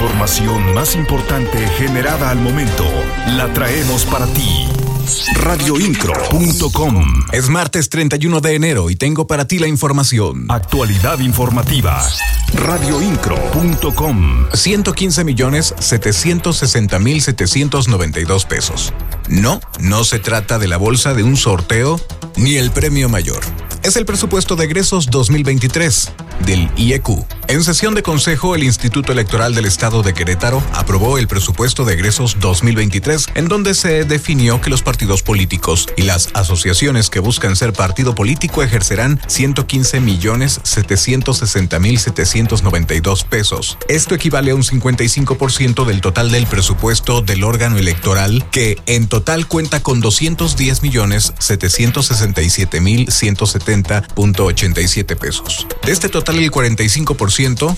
información más importante generada al momento la traemos para ti. Radioincro.com Es martes 31 de enero y tengo para ti la información. Actualidad informativa. Radioincro.com 115 millones 760 mil 792 pesos. No, no se trata de la bolsa de un sorteo ni el premio mayor. Es el presupuesto de egresos 2023 del IEQ. En sesión de consejo, el Instituto Electoral del Estado de Querétaro aprobó el presupuesto de egresos 2023, en donde se definió que los partidos políticos y las asociaciones que buscan ser partido político ejercerán 115 millones 760 mil 792 pesos. Esto equivale a un 55% del total del presupuesto del órgano electoral, que en total cuenta con 210 millones 767 mil 170.87 pesos. De este total, el 45%,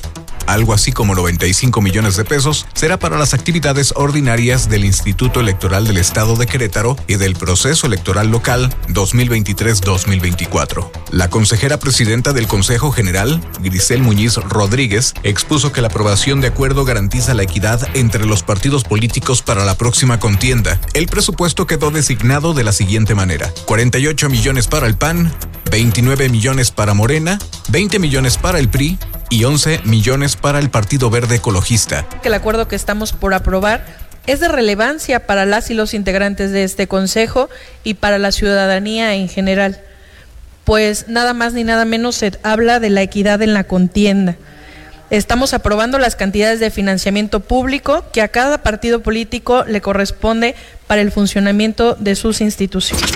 algo así como 95 millones de pesos, será para las actividades ordinarias del Instituto Electoral del Estado de Querétaro y del proceso electoral local 2023-2024. La consejera presidenta del Consejo General, Grisel Muñiz Rodríguez, expuso que la aprobación de acuerdo garantiza la equidad entre los partidos políticos para la próxima contienda. El presupuesto quedó designado de la siguiente manera: 48 millones para el PAN, 29 millones para Morena, 20 millones para el PRI y 11 millones para el Partido Verde Ecologista. El acuerdo que estamos por aprobar es de relevancia para las y los integrantes de este Consejo y para la ciudadanía en general, pues nada más ni nada menos se habla de la equidad en la contienda. Estamos aprobando las cantidades de financiamiento público que a cada partido político le corresponde para el funcionamiento de sus instituciones.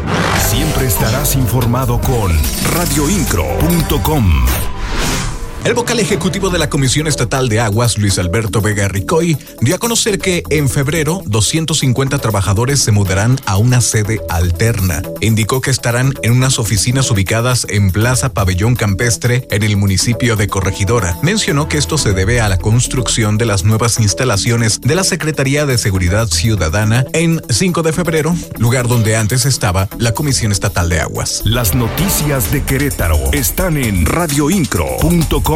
Siempre estarás informado con radioincro.com. El vocal ejecutivo de la Comisión Estatal de Aguas, Luis Alberto Vega Ricoy, dio a conocer que en febrero 250 trabajadores se mudarán a una sede alterna. Indicó que estarán en unas oficinas ubicadas en Plaza Pabellón Campestre, en el municipio de Corregidora. Mencionó que esto se debe a la construcción de las nuevas instalaciones de la Secretaría de Seguridad Ciudadana en 5 de febrero, lugar donde antes estaba la Comisión Estatal de Aguas. Las noticias de Querétaro están en radioincro.com.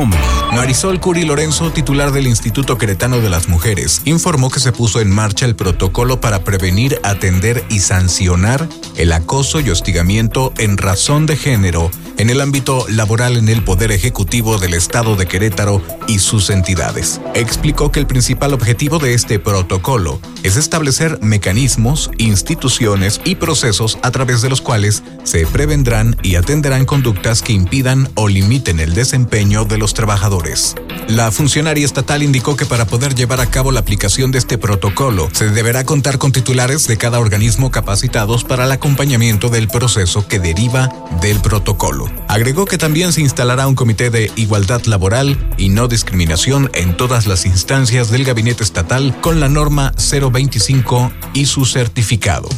Marisol Curi Lorenzo, titular del Instituto Queretano de las Mujeres, informó que se puso en marcha el protocolo para prevenir, atender y sancionar el acoso y hostigamiento en razón de género en el ámbito laboral en el Poder Ejecutivo del Estado de Querétaro y sus entidades. Explicó que el principal objetivo de este protocolo es establecer mecanismos, instituciones y procesos a través de los cuales se prevendrán y atenderán conductas que impidan o limiten el desempeño de los trabajadores. La funcionaria estatal indicó que para poder llevar a cabo la aplicación de este protocolo se deberá contar con titulares de cada organismo capacitados para el acompañamiento del proceso que deriva del protocolo. Agregó que también se instalará un comité de igualdad laboral y no discriminación en todas las instancias del gabinete estatal con la norma 025 y su certificado.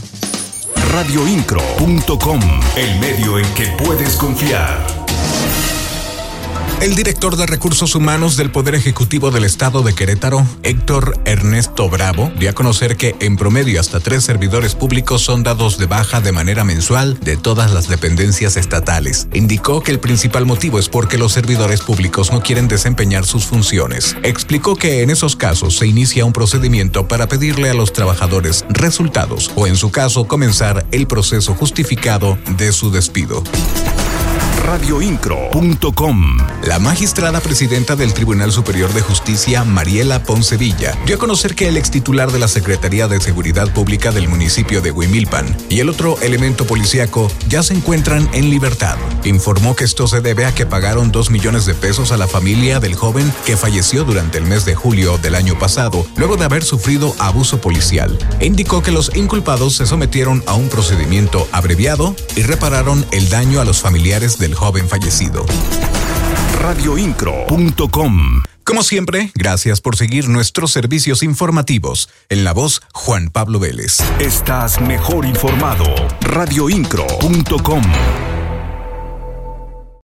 Radioincro.com, el medio en que puedes confiar. El director de Recursos Humanos del Poder Ejecutivo del Estado de Querétaro, Héctor Ernesto Bravo, dio a conocer que en promedio hasta tres servidores públicos son dados de baja de manera mensual de todas las dependencias estatales. Indicó que el principal motivo es porque los servidores públicos no quieren desempeñar sus funciones. Explicó que en esos casos se inicia un procedimiento para pedirle a los trabajadores resultados o en su caso comenzar el proceso justificado de su despido radioincro.com. La magistrada presidenta del Tribunal Superior de Justicia, Mariela Poncevilla, dio a conocer que el ex titular de la Secretaría de Seguridad Pública del municipio de Huimilpan y el otro elemento policíaco ya se encuentran en libertad. Informó que esto se debe a que pagaron dos millones de pesos a la familia del joven que falleció durante el mes de julio del año pasado, luego de haber sufrido abuso policial. E indicó que los inculpados se sometieron a un procedimiento abreviado y repararon el daño a los familiares del joven fallecido. Radioincro.com Como siempre, gracias por seguir nuestros servicios informativos. En la voz, Juan Pablo Vélez. Estás mejor informado. Radioincro.com